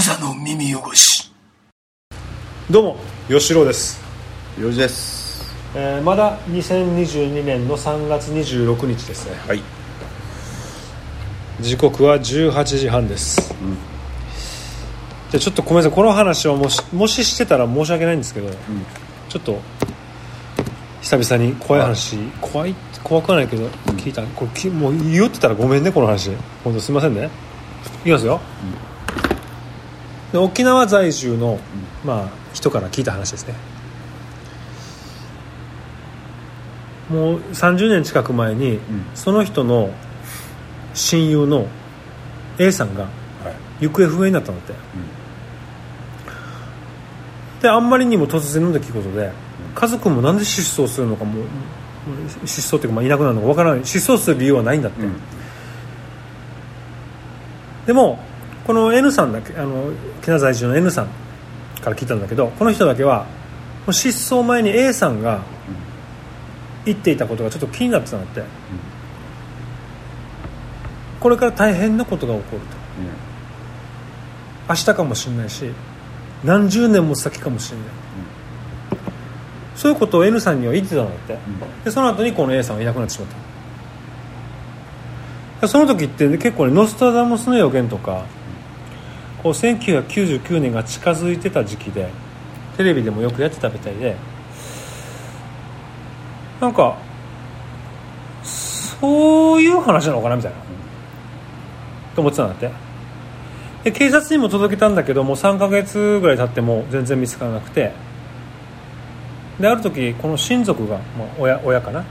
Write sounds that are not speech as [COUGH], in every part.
無座の耳汚し。どうも吉郎です、よじです。えーまだ2022年の3月26日ですね。はい。時刻は18時半です、じゃあちょっとごめんなさい。この話をもしもししてたら申し訳ないんですけど、ちょっと久々に怖い話。怖い怖くはないけど、聞いた。これきもう言ってたらごめんねこの話。本当すいませんね。いきますよ、で沖縄在住の、まあ、人から聞いた話ですね。もう30年近く前に、その人の親友の A さんがはい。行方不明になったんだって、であんまりにも突然の出来事で家族もなんで失踪するのかも失踪っていうかまあいなくなるのかわからない。失踪する理由はないんだって、うん。でもこの N さんだけあの沖縄在住の N さんから聞いたんだけどこの人だけは失踪前に A さんが言っていたことがちょっと気になってたんだって、これから大変なことが起こると。明日かもしれないし何十年も先かもしれない、そういうことを N さんには言ってたんだって、でその後にこの A さんがいなくなってしまった。その時って、ね、結構ねノストラダムスの予言とかこう1999年が近づいてた時期でテレビでもよくやってたみたいでなんかそういう話なのかなみたいな、と思ってたんだって。で警察にも届けたんだけどもう3ヶ月ぐらい経っても全然見つからなくて。である時この親族が、まあ、親親かな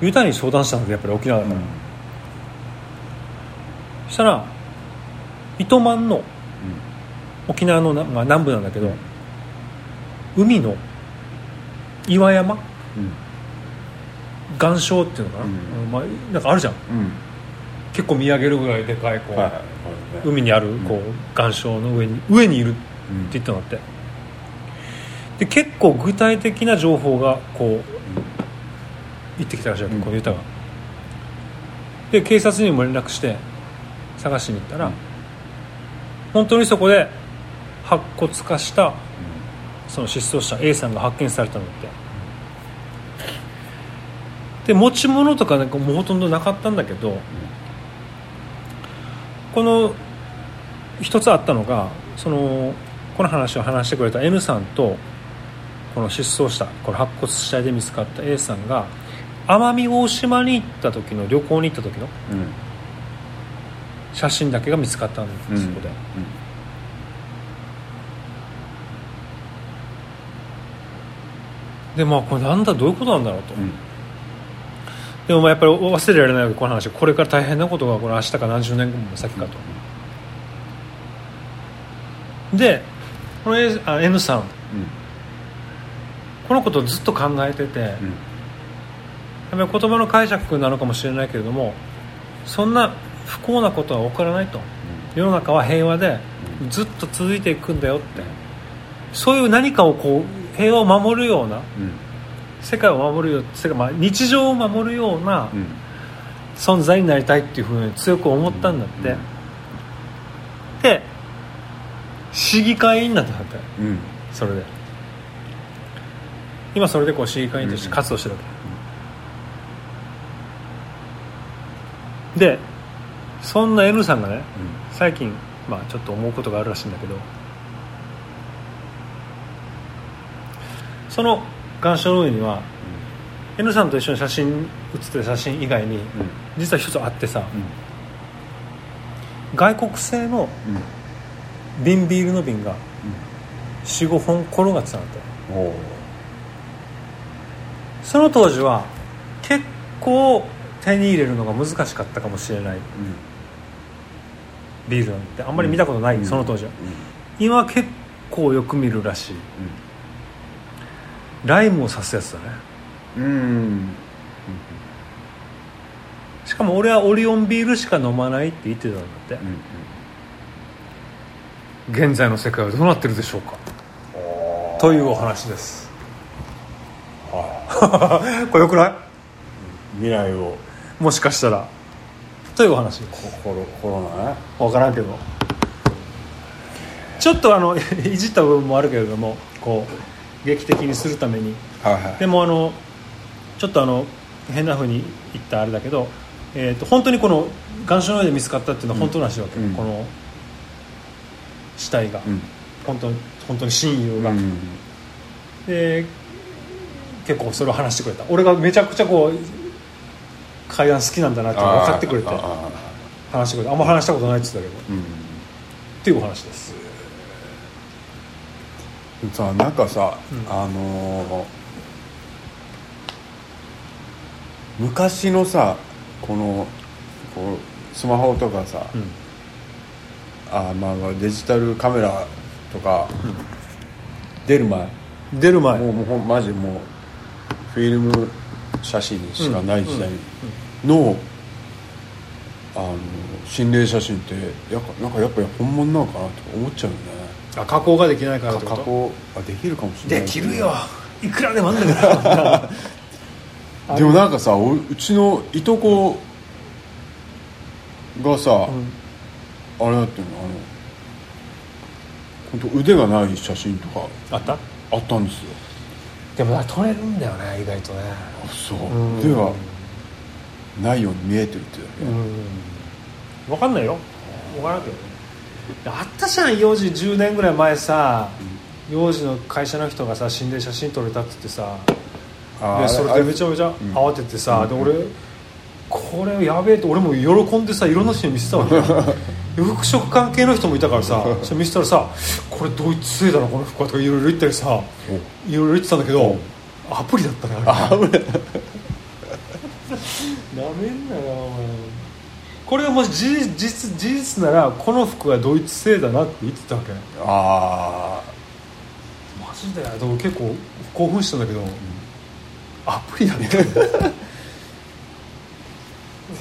ユタに相談したんだやっぱり沖縄だから、そしたら糸満の沖縄のな、まあ、南部なんだけど、海の岩山？岩礁っていうのかな、うん。うんまあ、なんかあるじゃん。うん。結構見上げるぐらいでかいこう、はいはい海にあるこう岩礁の上に上にいるって言ったのって。で結構具体的な情報がこう言ってきたらしいわけ、うん。このユタが。で警察にも連絡して探しに行ったら、うん本当にそこで白骨化したその失踪した A さんが発見されたのって。で持ち物とかなんかもうほとんどなかったんだけど、この一つあったのがそのこの話を話してくれた N さんとこの失踪したこの白骨死体で見つかった A さんが奄美大島に行った時の旅行に行った時のうん。写真だけが見つかったんです、うん。そこで。でまあこれなんだどういうことなんだろうと、うん。でもまあやっぱり忘れられないこの話。これから大変なことがこれ明日か何十年後も先かと、でこの A あ N さん。このことをずっと考えてて、やっぱり言葉の解釈なのかもしれないけれどもそんな不幸なことは起こらないと、世の中は平和でずっと続いていくんだよって。そういう何かをこう平和を守るような世界を守るよ世界、まあ、日常を守るような存在になりたいっていうふうに強く思ったんだって、で市議会になったんだってそれで。今それでこう市議会員として活動してるわけ、でそんな N さんがね最近、まあ、ちょっと思うことがあるらしいんだけどその岩礁の上には、N さんと一緒に写真写ってる写真以外に実は一つあってさ、外国製の瓶ビールの瓶が45本転がってたんだって。その当時は結構手に入れるのが難しかったかもしれないビールなんてあんまり見たことない、うん。その当時は。今は結構よく見るらしい。ライムを刺すやつだね。うん。しかも俺はオリオンビールしか飲まないって言ってたんだって、現在の世界はどうなってるでしょうか。というお話です。[LAUGHS] これよくない？未来を。もしかしたらというお話？コロコロナね。分からんけど。ちょっとあの [LAUGHS] いじった部分もあるけれどもこう劇的にするために。はいはい。でもあのちょっとあの変なふうに言ったあれだけど、えー、と本当にこの岩礁の上で見つかったっていうのは本当らしいわけ、うん。この死体が、うん。本当に本当に親友が、うん。で結構それを話してくれた。俺がめちゃくちゃこう階段好きなんだなって分かってくれて話してくれてあんま話したことないって言ってたけどーうん。っていうお話です。さなんかさ、うん。あのー昔のさこのこうスマホとかさ、うん。あーまあまあデジタルカメラとか、出る前。出る前。もうもうマジもうフィルム写真しかない時代の、あの心霊写真ってやっぱなんかやっぱり本物なのかなと思っちゃうよね。あ加工ができないからってこと？加工あできるかもしれないできるよ。いくらでもあんだから [LAUGHS] でもなんかさおうちのいとこがさ、うん。あれだっていうのあの本当腕がない写真とかあった？あったんですよ。でも撮れるんだよね意外とね。あそう。うん。腕がないように見えてるってだけ、うん。分かんないよ。分からんけどね。あったじゃん幼児10年ぐらい前さ幼児の会社の人がさ心霊写真撮れたって言ってさ。あでそれでめちゃめちゃ慌ててさ、で俺これやべえって俺も喜んでさいろんな人に見せたわけ。[LAUGHS] よ服飾関係の人もいたからさそれ見せたらさ「これドイツ製だなこの服は」とかいろいろ言ったりさいろいろ言ってたんだけどアプリだったねあれ。なめんなよお前。これがもし事実実事実ならこの服はドイツ製だなって言ってたわけ。あマジで？でも結構興奮したんだけど、アプリだった。あ [LAUGHS]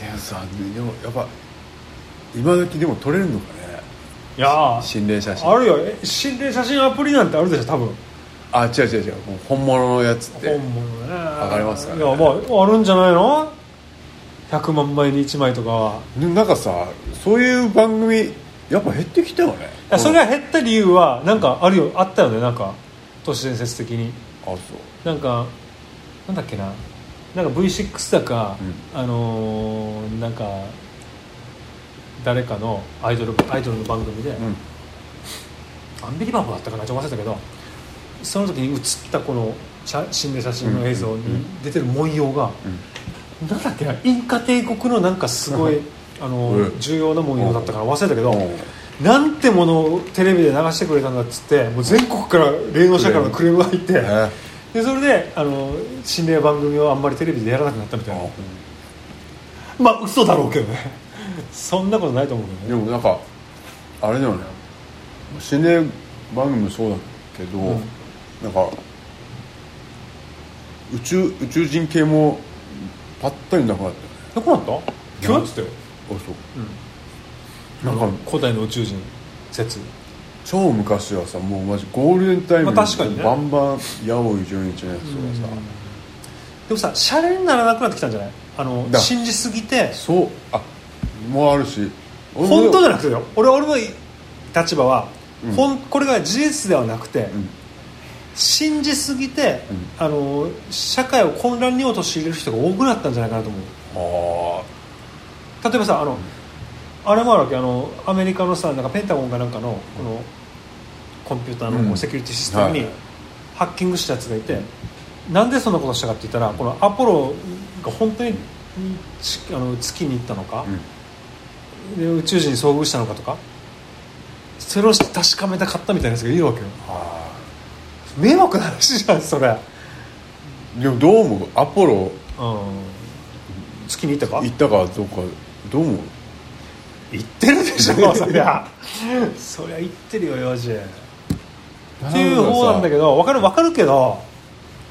いやさでもやっぱ今時でも撮れるのかね。いやー心霊写真。あるよ。え心霊写真アプリなんてあるでしょ多分。あ違う違う違う。もう本物のやつって。本物ね。わかりますかね。いやまああるんじゃないの？100万枚に1枚とかはでなんかさそういう番組やっぱ減ってきたよね。いやそれが減った理由はなんかあるよあったよねなんか。都市伝説的に。あそう。なんかなんだっけな。なんか V6 だか、うあのーなんか誰かのアイドルアイドルの番組で、うん。アンビリバボーだったかなちょっと忘れたけどその時に映ったこの写心霊写真の映像に出てる文様が、なんだっけなインカ帝国のなんかすごい、あのうん。重要な文様だったから忘れたけど、うん。なんてものをテレビで流してくれたんだっつってもう全国から霊能者からのクレームが入って、えでそれであの心霊番組をあんまりテレビでやらなくなったみたいな、まあ嘘だろうけどね。[LAUGHS] そんなことないと思うけでどね。もなんかあれだよね。心霊番組もそうだけど、ん。なんか宇宙宇宙人系もぱったりなくなった。よねどこなった？今日やってた。よ、あそう。うん、なんか古代の宇宙人説。超昔はさもうマジゴールデンタイムにまあ確かにね。バンバン八百純一のやつとかさ、でもさシャレにならなくなってきたんじゃない？あのだ。信じすぎて。そう。あもうあるし。俺も本当じゃなくてよ。俺俺の立場は、うん。ほんこれが事実ではなくて、うん信じすぎて、うん。あの社会を混乱に陥れる人が多くなったんじゃないかなと思う。あ。例えばさあの、あれもあるわけあのアメリカのさなんかペンタゴンかなんかのこのコンピューターのセキュリティシステムにはい。ハッキングしたやつがいて、なんでそんなことしたかって言ったらこのアポロが本当にちあの月に行ったのかあ、うん。で宇宙人に遭遇したのかとかそれを確かめたかったみたいなやつがいるわけよ。あ迷惑な話じゃんそれ、ーでもどう思う？アポロ？うん、月に行ったか？行ったか？どうか？どう思う？行ってるでしょ [LAUGHS] そりゃ。そりゃ行ってるよ幼児っていう方なんだけど分かる分かるけど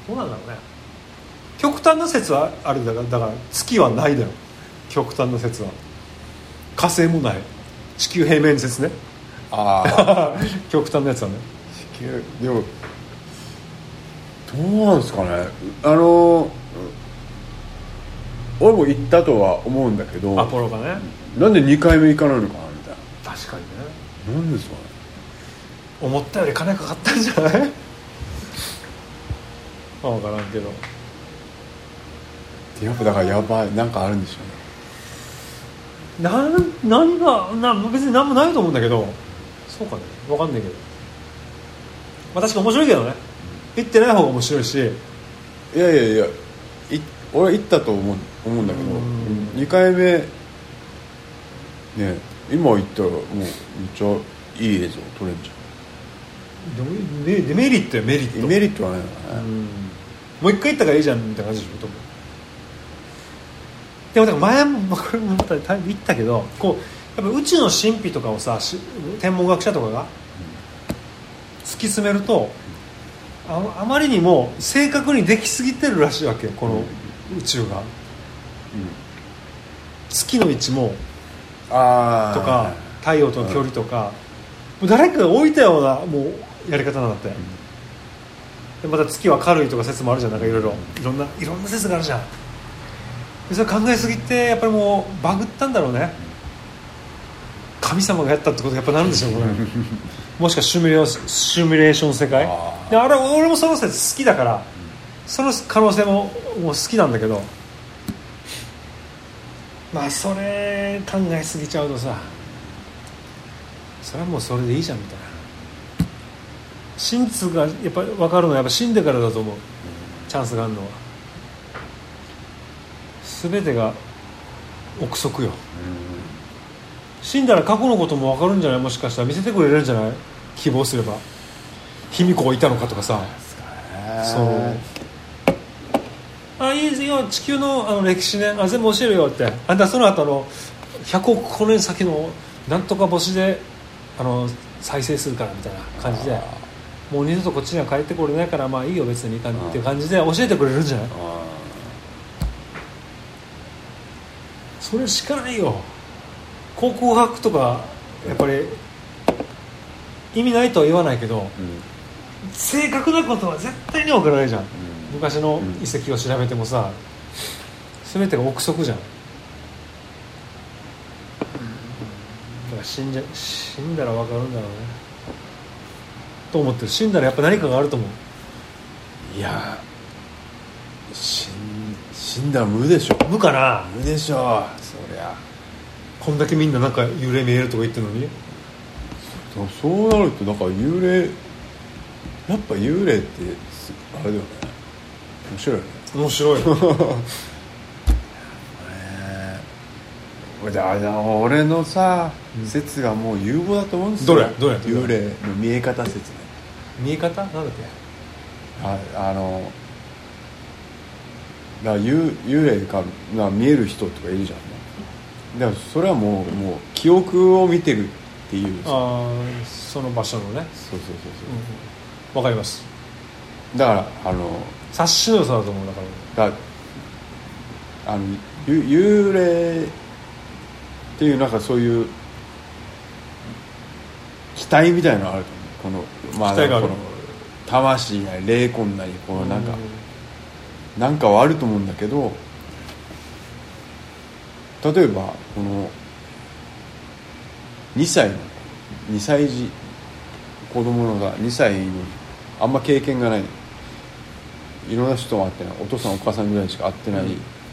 どうなんだろうね。極端な説はあるだからだから月はないだよ。極端な説は。火星もない。地球平面説ね。ああ [LAUGHS] 極端なやつはね。地球でもどうなんですかね。あの俺も行ったとは思うんだけどアポロがね。なんで2回目行かないのかなみたい確かにね。ななんですかね。思ったより金かかったんじゃない？まあ分からんけど。やっぱだからやばい。なんかあるんでしょうね。なん何がな別に何もないと思うんだけど。そうかね。分かんないけど。まあ確か面白いけどね行ってない方が面白いし。いやいやいやい俺は行ったと思う思うんだけど、うん。2回目ね今行ったらもうめっちゃいい映像撮れるじデメデメリットやメリット。ゃんメリットはないのかね、うん。もう一回行ったからいいじゃんみたいな感じでしょでもだから前もこれもまた言ったけどこうやっぱ宇宙の神秘とかをさし天文学者とかが突き詰めるとああまりにも正確にできすぎてるらしいわけよこの宇宙が、月の位置もとか太陽との距離とか、もう誰かが置いたようなもうやり方なんだって、でまた月は軽いとか説もあるじゃんなんかいろいろ。いろんないろんな説があるじゃん。でそれ考えすぎてやっぱりもうバグったんだろうね神様がやったってことやっぱなるんでしょうこれもしかシミュレーシミュレーション世界。であれ俺もその説好きだからその可能性ももう好きなんだけど。まあそれ考えすぎちゃうとさそれはもうそれでいいじゃんみたいな。真実がやっぱ分かるのはやっぱ死んでからだと思う。チャンスがあるのは。全てが憶測よ死んだら過去のことも分かるんじゃない？もしかしたら見せてくれるんじゃない？希望すれば。卑弥呼がいたのかとかさ。そうあいいですよ。地球のあの歴史ねあ全部教えるよって。あんたその後あの100億光年先のなんとか星であの再生するからみたいな感じで。もう二度とこっちには帰ってこれないからまあいいよ別にっていう感じで教えてくれるんじゃない？あ。それしかないよ考古学とかやっぱり意味ないとは言わないけど正確なことは絶対に分からないじゃん。昔の遺跡を調べてもさ全てが憶測じゃん。だから死んじゃ死んだら分かるんだろうね。と思ってる。死んだらやっぱ何かがあると思う。いや死ん死んだら無でしょ。無かな。無でしょそりゃこんだけみんななんか幽霊見えるとか言ってるのに？そうなるとだから幽霊やっぱ幽霊ってすあれだよね。面白いよね。面白い。[LAUGHS] 俺のさ、説がもう有望だと思うんですよ。どれ？どれ？幽霊の見え方説ね。見え方？なんだっけ？ああのだ幽幽霊がが見える人とかいるじゃんだからそれはもうもう記憶を見てるっていう。そうああその場所のね。そうそうそうわかります。だからあの察しの良さだと思うだから。だあのゆ幽霊っていうなんかそういう期待みたいなのがあると思う。このまあ期待がある。この魂なり霊魂なりこのなんか、なんかはあると思うんだけど例えばこの2歳の2歳児子供のが2歳にあんま経験がないいろんな人も会ってないお父さんお母さんぐらいしか会ってない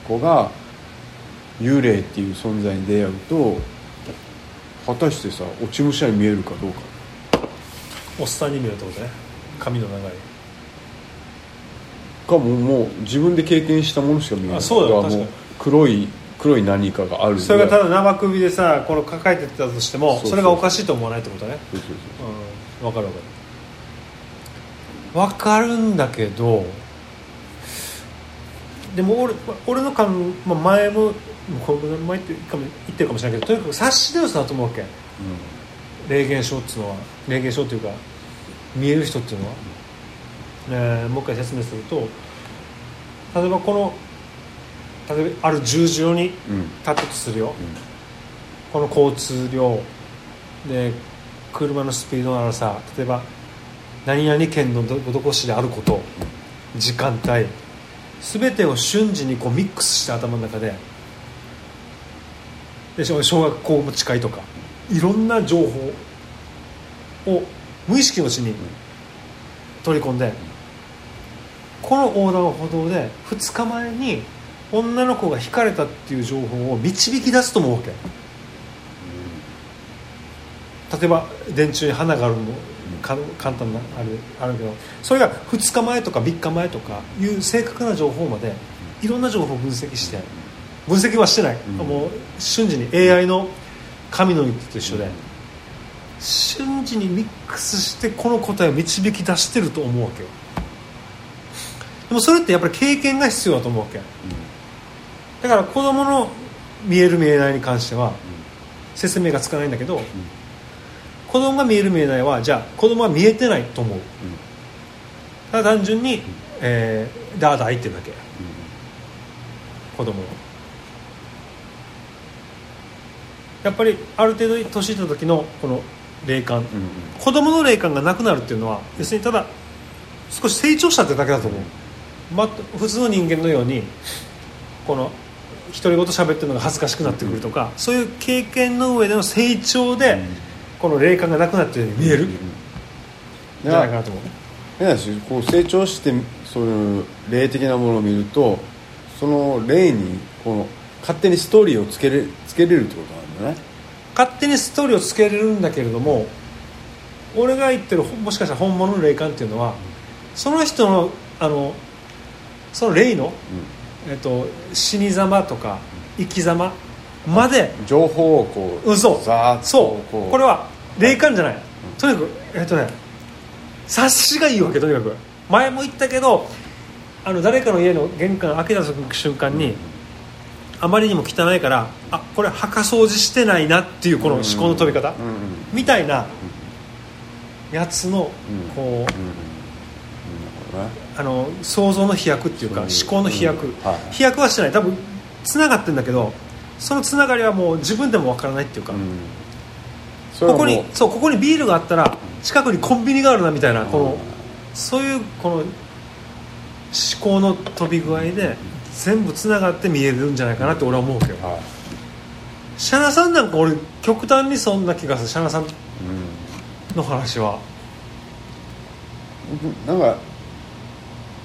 子が幽霊っていう存在に出会うと果たしてさ落ち武者に見えるかどうか。おっさんに見えるってことね。髪の長い。かももう自分で経験したものしか見えない。あそうだよ。からも確か黒い黒い何かがあるそれがただ生首でさこの抱えてたとしてもそれがおかしいと思わないってことね。そうそうそうう。ん。分かる分かる。分かるんだけどでも俺俺の感、まあ、前もこれ前言ってるかも言ってるかもしれないけどとにかく察しの良さだと思うわけ。霊現象っていうのは。霊現象っていうか見える人っていうのは、えーもう一回説明すると例えばこの例えばある十字路に立うん。うんったとするよ、この交通量で車のスピードのあるさ例えば何々県のどどこ市であること時間帯全てを瞬時にこうミックスして頭の中でで小学校も近いとかいろんな情報を無意識のうちに取り込んで、この横断歩道で2日前に女の子が引かれたっていう情報を導き出すと思うわけ。例えば電柱に花があるのもか簡単なあるあるけどそれが2日前とか3日前とかいう正確な情報までいろんな情報を分析して分析はしてない、うん。もう瞬時に AI の神の一手と一緒で、瞬時にミックスしてこの答えを導き出してると思うわけよ。でもそれってやっぱり経験が必要だと思うわけだから子供の見える見えないに関しては説明がつかないんだけど、子供が見える見えないはじゃあ子供は見えてないと思う。ただ単純に、えー、ダーダー言ってるだけ。子供はやっぱりある程度年いった時のこの霊感、子供の霊感がなくなるっていうのは要するにただ少し成長したってだけだと思う、ま、普通の人間のようにこの独り言喋ってるのが恥ずかしくなってくるとか、そういう経験の上での成長で、この霊感がなくなってるように見える、じゃないかなと思う変な話こう成長してそういう霊的なものを見るとその霊にこの勝手にストーリーをつけれつけれるってことなんだね。勝手にストーリーをつけれるんだけれども俺が言ってるもしかしたら本物の霊感っていうのはその人のあのその霊の、えっと、死に様とか生き様まで情報をこう嘘ざーっとそうこう。これは霊感じゃない、とにかくえっとね察しがいいわけとにかく。前も言ったけどあの誰かの家の玄関開けた瞬間に、あまりにも汚いからあこれ墓掃除してないなっていうこの思考の飛び方、うん。うん。みたいなやつのうん。こう、あの想像の飛躍っていうかそう思考の飛躍、うん。はい。飛躍はしてない。多分つながってるんだけどそのつながりはもう自分でもわからないっていうか、ここにそうここにビールがあったら近くにコンビニがあるなみたいなこのそういうこの思考の飛び具合で全部つながって見えるんじゃないかなって俺は思うけど。はい。シャナさんなんか俺極端にそんな気がするシャナさんうの話は。んなんか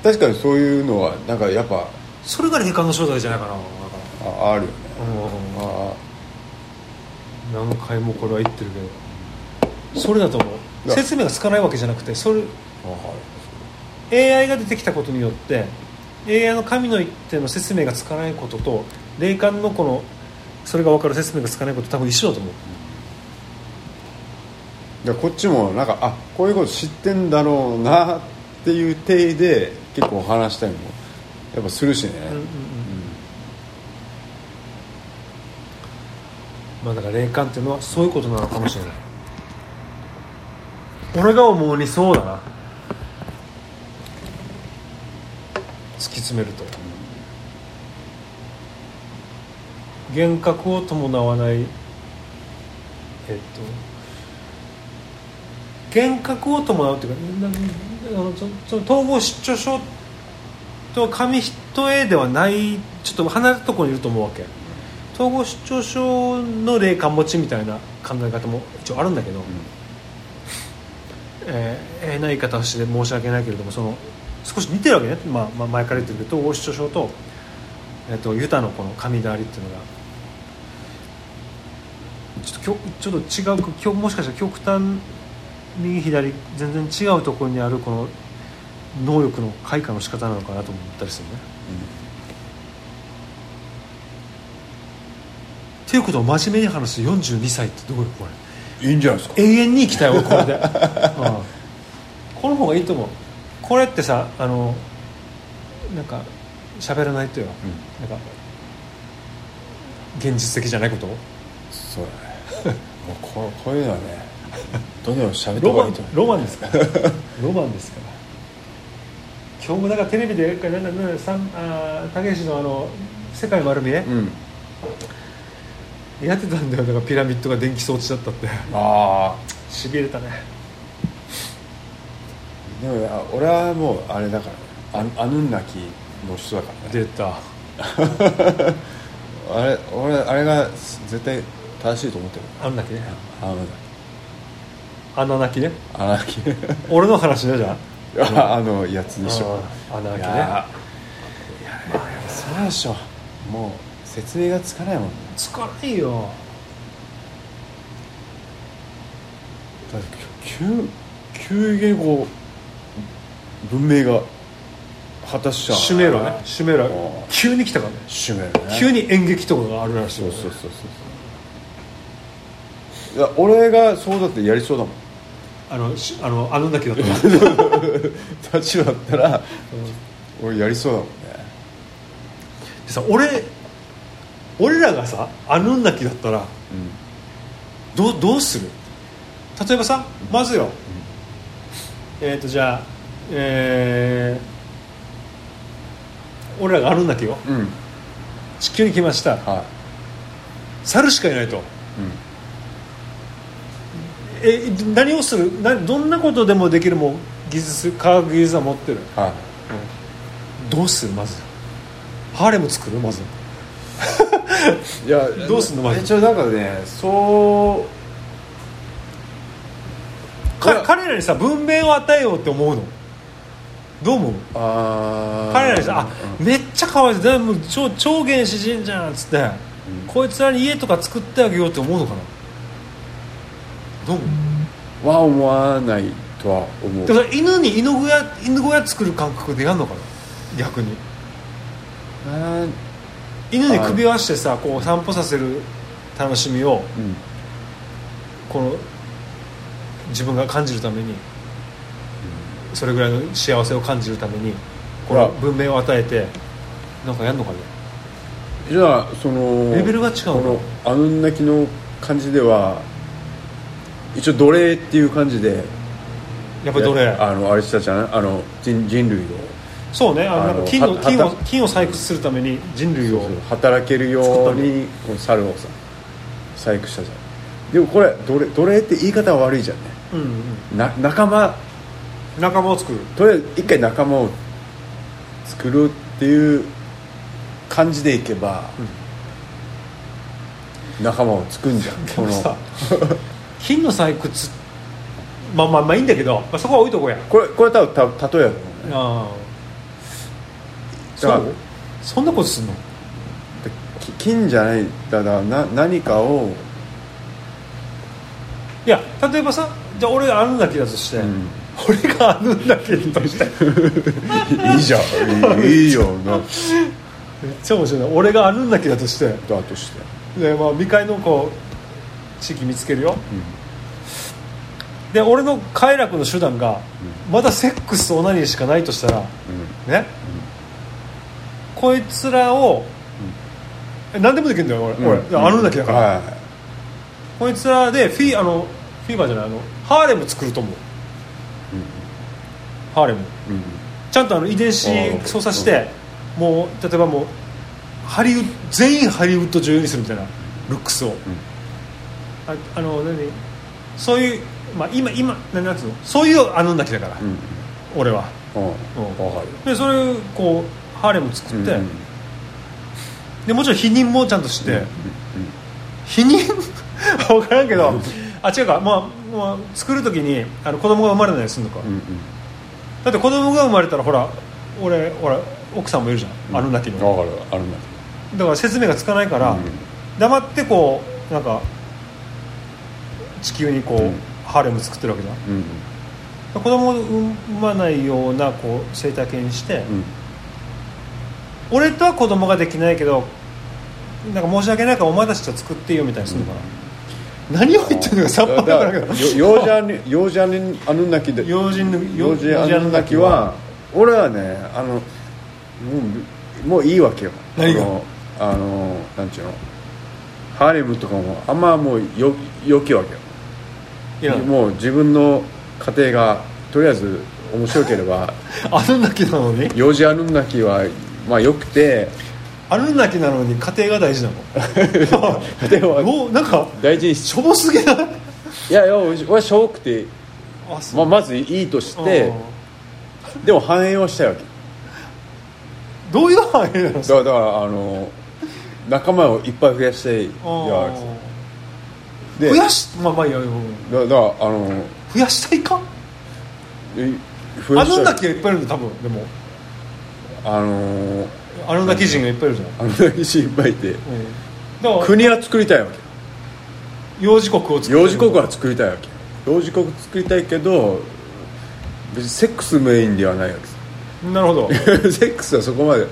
確かにそういうのはなんかやっぱそれが霊感の正体じゃないかな。ああるよね。らうんあ何回もこれは言ってるけど。それだと思いうや。説明がつかないわけじゃなくてそれ AI が出てきたことによって AI の神の一手の説明がつかないことと霊感のこのそれが分かる説明がつかないこと多分一緒だと思う。でこっちもなんかあこういうこと知ってんだろうなっていう体で結構話したりもやっぱするしね、うんうんうん。まあだから霊感っていうのはそういうことなのかもしれない。俺が思うにそうだな。突き詰めると。幻覚を伴わないえっと幻覚を伴うっていうかそその統合失調症と紙一重ではないちょっと離れたところにいると思うわけ。統合失調症の霊感持ちみたいな考え方も一応あるんだけど、えー、変な言い方をして申し訳ないけれどもその少し似てるわけね、まあ、まあ前から言ってるけど統合失調症と,、えっとユタのこの神だわりっていうのが。ちょっときょちょっと違うきょもしかしたら極端右左全然違うところにあるこの能力の開花の仕方なのかなと思ったりするね。っていうことを真面目に話す42歳ってどういうこれいいんじゃないですか。永遠に生きたい俺これで、[LAUGHS] うん、この方がいいと思う。これってさあのなんか喋らないとよ、なんか現実的じゃないこと？そうだね。もうここういうのはねどんどん喋ったロマン方がいいと思う。ロマンですか？ロマンですか？[LAUGHS] ら今日もなんかテレビでなんかなんかさんあーたけしのあの世界丸見え、うん。やってたんだよ。だからピラミッドが電気装置だったって。ああしびれたね。でもいや俺はもうあれだから。ねあアヌンナキの人だからね。出た。[LAUGHS] あれ俺あれが絶対正しいと思ってる。あんだけね。あの穴泣きね。穴開き俺の話ねじゃあ。[LAUGHS] あのやつでしょ。穴開きね。いやそうでしょ。もう説明がつかないもん。つかないよ。だって急急激にこう文明が果たしちゃうシュメーラね。シュメーラあ。急に来たからね。シュメーラね。急に演劇とかがあるらしいよ。そうそうそうそうそう。いや俺がそうだってやりそうだもんあのしあのあのだけだった立場だったら俺やりそうだもんね。でさ俺俺らがさアヌンナキだったらどうどうする？例えばさまずよ、えっ、とじゃあえー、俺らがアヌンナキようん、うん、地球に来ました。は猿しかいないと。い、うんえ何をする？などんなことでもできるもん？技術科学技術は持ってる。はどうする？まず。ハーレム作る？まず。いいや [LAUGHS] どうすんの？マジ一応なんかねそうか彼らにさ文明を与えようって思うの？どう思う？彼らにさあめっちゃかわいそうでも超超原始人じゃんっつって、こいつらに家とか作ってあげようって思うのかな？どうは思わないとは思う。だから犬に犬小屋犬小屋作る感覚でやんのかな？逆に。犬に首輪してさこう散歩させる楽しみをうん。この自分が感じるためにそれぐらいの幸せを感じるためにこの文明を与えてなんかやんのかね？じゃあそのレベルが違うの？あの泣きの感じでは一応奴隷っていう感じで。やっぱりどれあのあれしたじゃないあの人人類を。そうね。あの金のは金をは金を採掘するために人類を働けるようにこの猿をさ細工したじゃん。でもこれ奴隷奴隷って言い方は悪いじゃんね。うんうん。な仲間。仲間を作る。とりあえず一回仲間を作る。っていう感じでいけば、仲間を作んじゃん。でもさ金の採掘まあまあまあいいんだけど、まあ、そこは置いとこうや。これこれ多分た例えやああ。そだからう？そんなことすんの？き金じゃないだからな何かを、いや例えばさじゃあ俺がアヌンナキだとして、うん。俺がアヌンナキとして。[LAUGHS] いいじゃん。い [LAUGHS] いいいよな。めっちゃ面白い。な俺がアヌンナキだとして。だとして。で、まあ、未開のこう地域見つけるよ、で俺の快楽の手段が、まだセックスとオナニーしかないとしたらうん。ね、こいつらを、え何でもできるんだよ俺,、うん。俺アヌンナキだから、はい。こいつらでフィあのフィーバーじゃないあのハーレム作ると思う、ハーレム。うん。ちゃんとあの遺伝子操作して、もう例えばもうハリウッド全員ハリウッド女優にするみたいなルックスを、ああの何？そういう、まあ、今今何なんつうの？そういうアヌンナキだから、うん。俺は。うん。うん。わかるでそれこうハーレム作って、うん。でもちろん否認もちゃんとして、うん。否認？[LAUGHS] 分からんけど、あ違うか、まあまあ、作る時にあの子供が生まれないようにするのか、うんうん。だって子供が生まれたらほら俺ほら奥さんもいるじゃん、アヌンナキの。わかる。あるんだだから説明がつかないから、うん。黙ってこうなんか地球にこう、うん。ハーレム作ってるわけじゃん。うん。子供を産まないようなこう生態系にして、うん。俺とは子供ができないけどなんか申し訳ないからお前たちと作っていいよみたいにするのかな、何を言ってるのかさっぱり分からんけど。幼児アヌアヌナキで幼児アヌナキは俺はねあのもうもういいわけよ。何が？あのなんちゅうの。ハーレムとかもあんまもうよよきわけよもう自分の家庭がとりあえず面白ければアヌンナキなのに？幼児アヌナキはまあよくて。アヌンナキなのに家庭が大事なの？家庭はもうなんか大事にししょぼすぎない？いやいや俺はしょぼくて、まあ、まずいいとしてでも反映はしたいわけ。どういう範囲なのだか？らだからあの仲間をいっぱい増やしていやあで増やしまあまあいいやうんだだからあの増やしたいか？え増あやしたい。のんだけいっぱいいるんだ多分でも。あのあのんだけ人がいっぱいいるじゃん、あのだけ人いっぱいいて。うん、だから国は作りたいわけ。幼児国を作る幼児国は作りたいわけ。幼児国作りたいけど別にセックスメインではないわけ。さなるほど、[LAUGHS] セックスはそこまで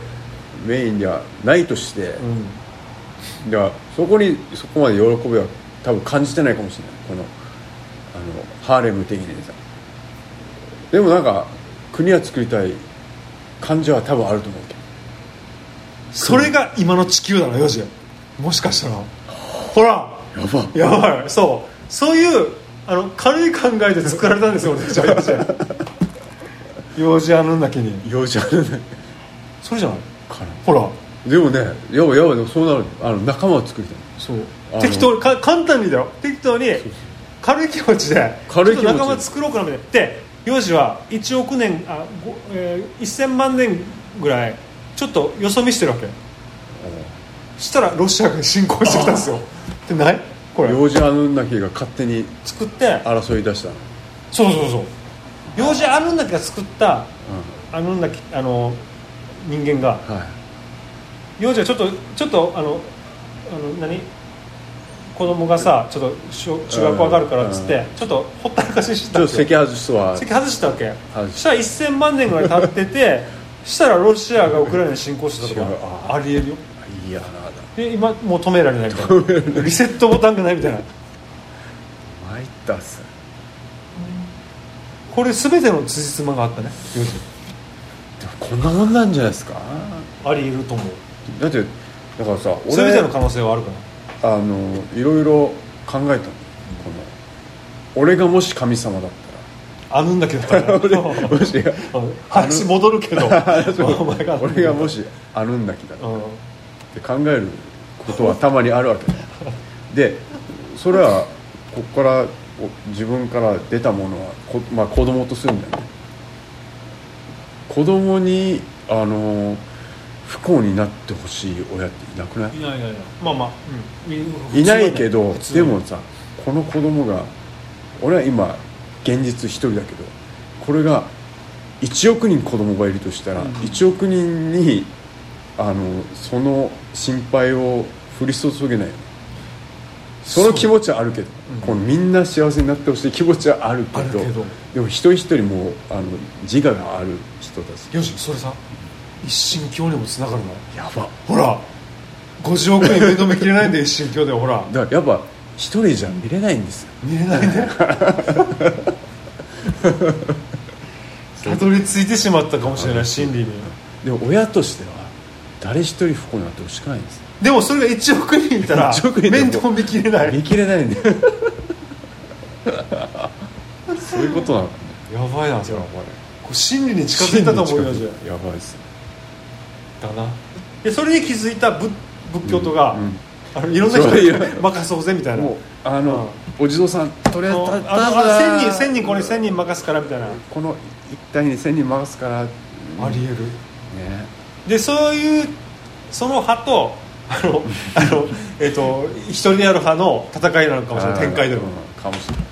メインではないとして、うん、だからそこにそこまで喜びは多分感じてないかもしれない。このあのハーレム的にさでもなんか国は作りたい感じは多分あると思うけど。それが今の地球だな幼児もしかしたら。ほら。やば。やばい。そう。そういうあの軽い考えで作られたんですよ俺たちは幼児幼児あるんだけに。幼児あるねそれじゃない？ほら。でもねやばいやばいでもそうなる。あの仲間を作りたい。そう適当にか簡単にだよ。適当に軽い気持ちで軽い気持ち。ちょっと仲間作ろうかなみたいな。で幼児は1億年あ、ごえー、1000万年ぐらいちょっとよそ見してるわけ。したらロシアが侵攻してきたんですよ。でない？これ。幼児アヌンナキが勝手に作って。争い出した。のそうそうそう。幼児アヌンナキが作ったアヌンナキあの人間が。は幼児はちょっとちょっとあのあの何？子供がさちょっと小中学校上がるからっつってちょっとほったらかしにしいちょっとたわけ席外すわ。席外したわけ。外ししたら1000万年ぐらい経ってて [LAUGHS] したらロシアがウクライナに侵攻したとかあありえるよ。いやで今もう止められないみたいな。リセットボタンがないみたいな。参ったっす。これ全ての辻褄があったねでもこんなもんなんじゃないですか？ありえると思う。だってだからさ全ての可能性はあるからあのいろいろ考えたの。この俺がもし神様だっあぬんだけだったらたら俺もし [LAUGHS] うん話戻る。けど俺がもしアヌンナキだったうん。って考えることはたまにあるわけ。でそれはここからお自分から出たものはこ、まあ、子供とするんだよね。子供にあの不幸になってほしい親っていなくない？いやいやいやまあまあ、うん、いないけどでもさこの子供が俺は今現実一人だけどこれが1億人子供がいるとしたら、うん。1億人にあのその心配を降り注げないよね。その気持ちはあるけど、う。ん。このみんな幸せになってほしい気持ちはあるけどでも一人一人もうあの自我がある人たち。よしそれさ一神教にもつながるの？やば。ほら50億人面倒見きれないんで一神教でほら。だからやっぱ一人じゃ見れないんですよ。見れないね。[LAUGHS] たどり着いてしまったかもしれない真理に。でも親としては誰一人不幸になってほしくないんです。よでもそれが1億人いたら1億人でも面倒見きれない。見切れないんで。[LAUGHS] そういうことなの。かやばいな。それこれ真理に近づいたと思うよ。じゃやばいですだな。でそれに気づいた仏仏教徒が、うんあのいろんな人に任そうぜみたいな。あの、お地蔵さんとりあえずあたあただ1000人千人これ1000人任すからみたいな。この一帯に1000人回すから。ねありえる。でそういうその派とあの [LAUGHS] あの、えっと一人でやる派の戦いなのかもしれない展開でも。うんかもしれない。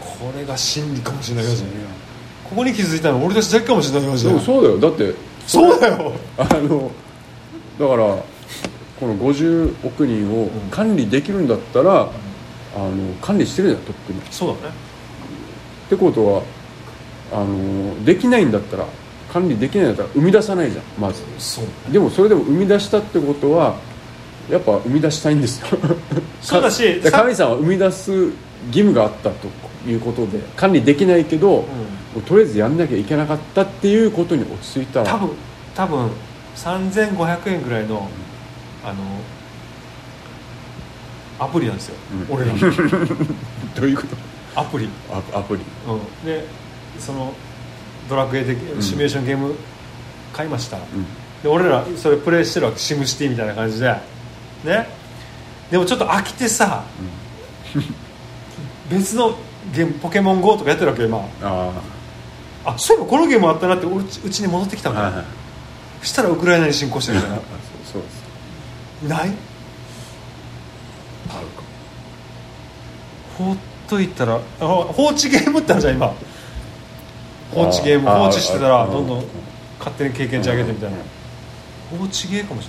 これが真理かもしれないここに気づいたの俺たちだけかもしれないよそうだよ。だってそうだよ。あのだからこの50億人を管理できるんだったら、あの管理してるじゃんとっくに。っそうだね。てことはあのできないんだったら管理できないんだったら生み出さないじゃんまず。そうでもそれでも生み出したってことはやっぱ生み出したいんですよ。[LAUGHS] そうだし [LAUGHS] 神さんは生み出す義務があったということで管理できないけど、もうとりあえずやんなきゃいけなかったっていうことに落ち着いたら。多分多分3500円ぐらいのあのアプリなんですよ、うん。俺ら。の [LAUGHS] どういうこと？アプリ、アアプリ。うん、でそのドラクエでシミュレーションゲーム買いました、うん。で俺らそれプレイしてるわけ。シムシティみたいな感じで。ね。でもちょっと飽きてさ、別のゲームポケモン GO とかやってるわけ今。ああそういえばこのゲームあったなって俺うちうちに戻ってきたあの、はいはい。そしたらウクライナに侵攻してるじゃない [LAUGHS] そうですない？あるか。放っといたらあ放置ゲームってあるじゃん今。放置ゲーム放置してたらどんどん勝手に経験値上げてみたいな。放置ゲーかもし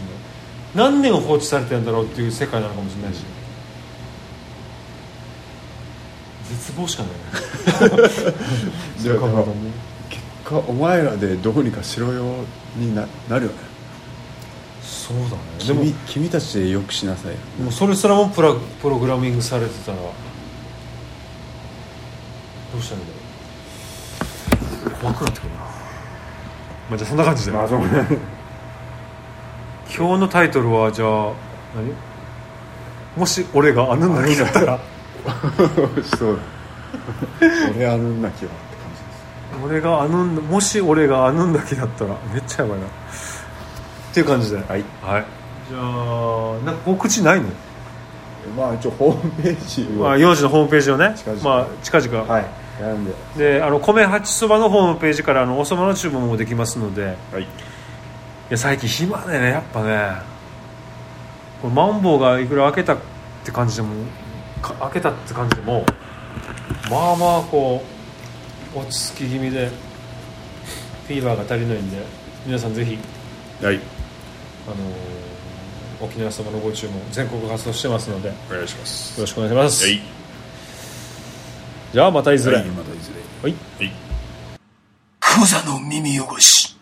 れない。何年放置されてるんだろうっていう世界なのかもしれないし。絶望しかないね [LAUGHS] 果お前らでどうにかしろよにななるよね。そうだね。でも君君たちでよくしなさいよ。もうそれすらもプラプログラミングされてたらどうしたらいいんだろう。怖くなってくるな。まあじゃあそんな感じで、あそうね。今日のタイトルはじゃあ何？もし俺がアヌンナキだったら。[LAUGHS] そうだ。俺あんな気は俺がアヌンナもし俺がアヌンナキだったらめっちゃやばいな。っていう感じで。はい、はい。じゃあなんか告知ないの、まあ一応ホームページまあ、は幼児のホームページをね。近々。まあ、近々、はい。やるんで。であの米八そばのホームページからあのおそばの注文もできますので。はい。いや最近暇でねやっぱね。これマンボウがいくら開けたって感じでもか開けたって感じでもまあまあこう落ち着き気味でフィーバーが足りないんで皆さんぜひ、はい。あのー沖縄そばのご注文全国活動してますのでよお願いします。ろしくお願いします、はい。じゃあまたいずれ、はいまたいずれ。はい。クザの耳汚し